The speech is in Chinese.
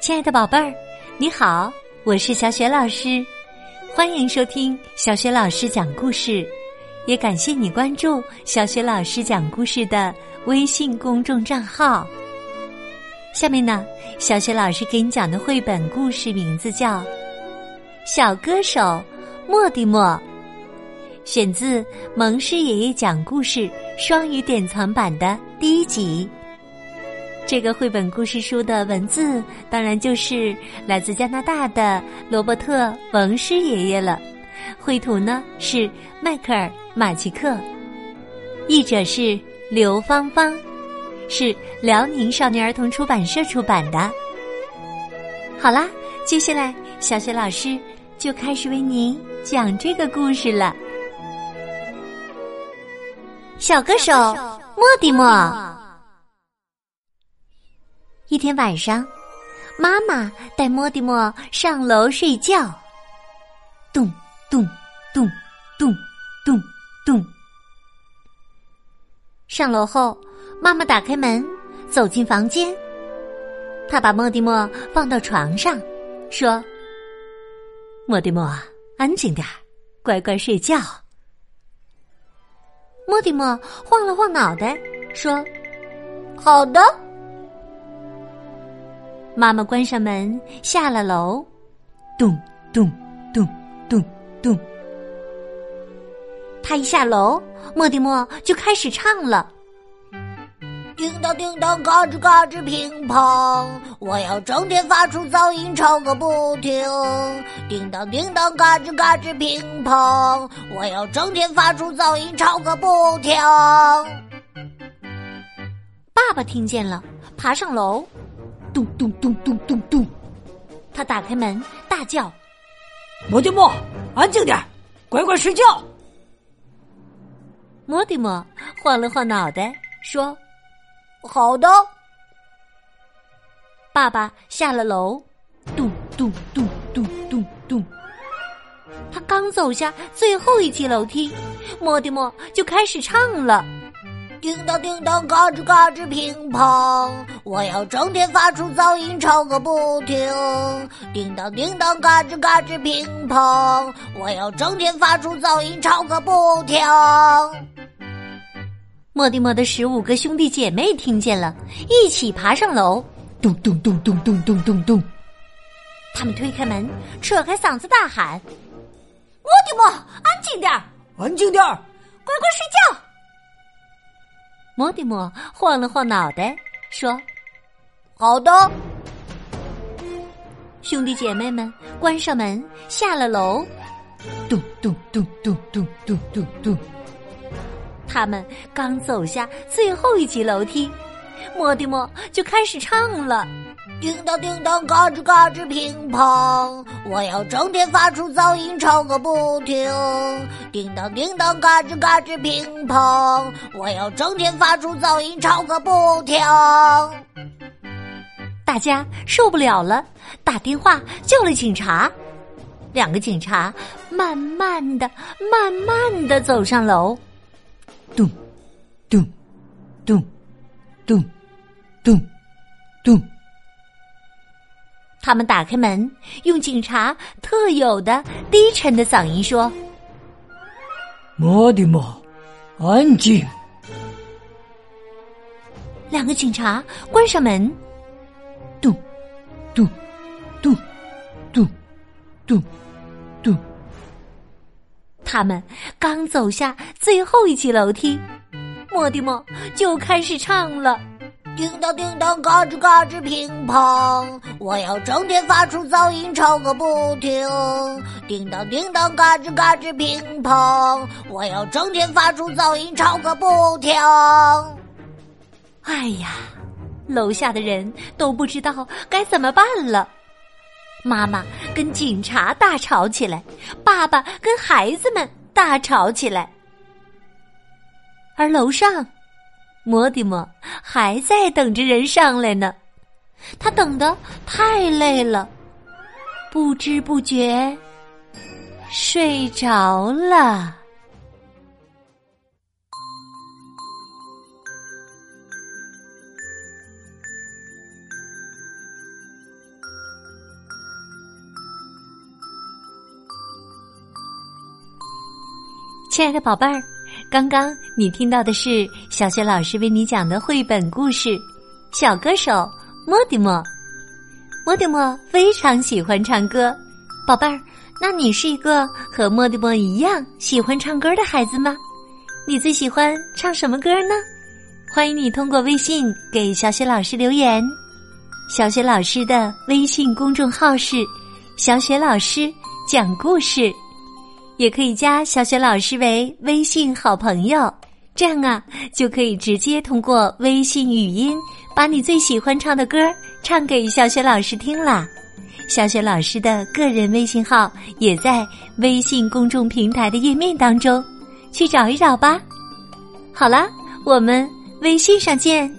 亲爱的宝贝儿，你好，我是小雪老师，欢迎收听小雪老师讲故事，也感谢你关注小雪老师讲故事的微信公众账号。下面呢，小雪老师给你讲的绘本故事名字叫《小歌手莫蒂莫》，选自蒙氏爷爷讲故事双语典藏版的第一集。这个绘本故事书的文字当然就是来自加拿大的罗伯特·蒙师爷爷了，绘图呢是迈克尔·马奇克，译者是刘芳芳，是辽宁少年儿童出版社出版的。好啦，接下来小雪老师就开始为您讲这个故事了。小歌手莫蒂莫。一天晚上，妈妈带莫蒂莫上楼睡觉。咚咚咚咚咚咚。上楼后，妈妈打开门，走进房间。她把莫蒂莫放到床上，说：“莫蒂莫，安静点儿乖乖睡觉。”莫蒂莫晃了晃脑袋，说：“好的。”妈妈关上门，下了楼，咚咚咚咚咚。他一下楼，莫蒂莫就开始唱了：“叮当叮当，嘎吱嘎吱，乒乓，我要整天发出噪音，吵个不停。叮当叮当，嘎吱嘎吱，乒乓，我要整天发出噪音，吵个不停。”爸爸听见了，爬上楼。咚咚咚咚咚咚！他打开门，大叫：“莫蒂莫，安静点乖乖睡觉。”莫蒂莫晃了晃脑袋，说：“好的。”爸爸下了楼，咚咚咚咚咚咚。他刚走下最后一级楼梯，莫蒂莫就开始唱了。叮当叮当，嘎吱嘎吱，乒乓！我要整天发出噪音，吵个不停。叮当叮当，嘎吱嘎吱，乒乓！我要整天发出噪音，吵个不停。莫蒂莫的十五个兄弟姐妹听见了，一起爬上楼，咚咚咚咚咚咚咚咚。他们推开门，扯开嗓子大喊：“莫蒂莫，安静点儿，安静点儿，乖乖睡觉。”莫蒂莫晃了晃脑袋，说：“好的。”兄弟姐妹们关上门，下了楼，咚咚咚咚咚咚咚咚。他们刚走下最后一级楼梯，莫蒂莫就开始唱了。叮当叮当，嘎吱嘎吱，乒乓！我要整天发出噪音，吵个不停。叮当叮当，嘎吱嘎吱，乒乓！我要整天发出噪音，吵个不停。大家受不了了，打电话叫了警察。两个警察慢慢的、慢慢的走上楼，咚，咚，咚，咚，咚，咚。他们打开门，用警察特有的低沉的嗓音说：“莫蒂莫，安静。”两个警察关上门，咚，咚，咚，咚，咚，咚。他们刚走下最后一级楼梯，莫蒂莫就开始唱了。叮当叮当，嘎吱嘎吱，乒乓！我要整天发出噪音，吵个不停。叮当叮当，嘎吱嘎吱，乒乓！我要整天发出噪音，吵个不停。哎呀，楼下的人都不知道该怎么办了。妈妈跟警察大吵起来，爸爸跟孩子们大吵起来，而楼上。摩的摩还在等着人上来呢，他等的太累了，不知不觉睡着了。亲爱的宝贝儿，刚刚你听到的是小学老师为你讲的绘本故事《小歌手莫蒂莫》。莫蒂莫非常喜欢唱歌，宝贝儿，那你是一个和莫蒂莫一样喜欢唱歌的孩子吗？你最喜欢唱什么歌呢？欢迎你通过微信给小雪老师留言。小雪老师的微信公众号是“小雪老师讲故事”。也可以加小雪老师为微信好朋友，这样啊就可以直接通过微信语音把你最喜欢唱的歌唱给小雪老师听啦。小雪老师的个人微信号也在微信公众平台的页面当中，去找一找吧。好了，我们微信上见。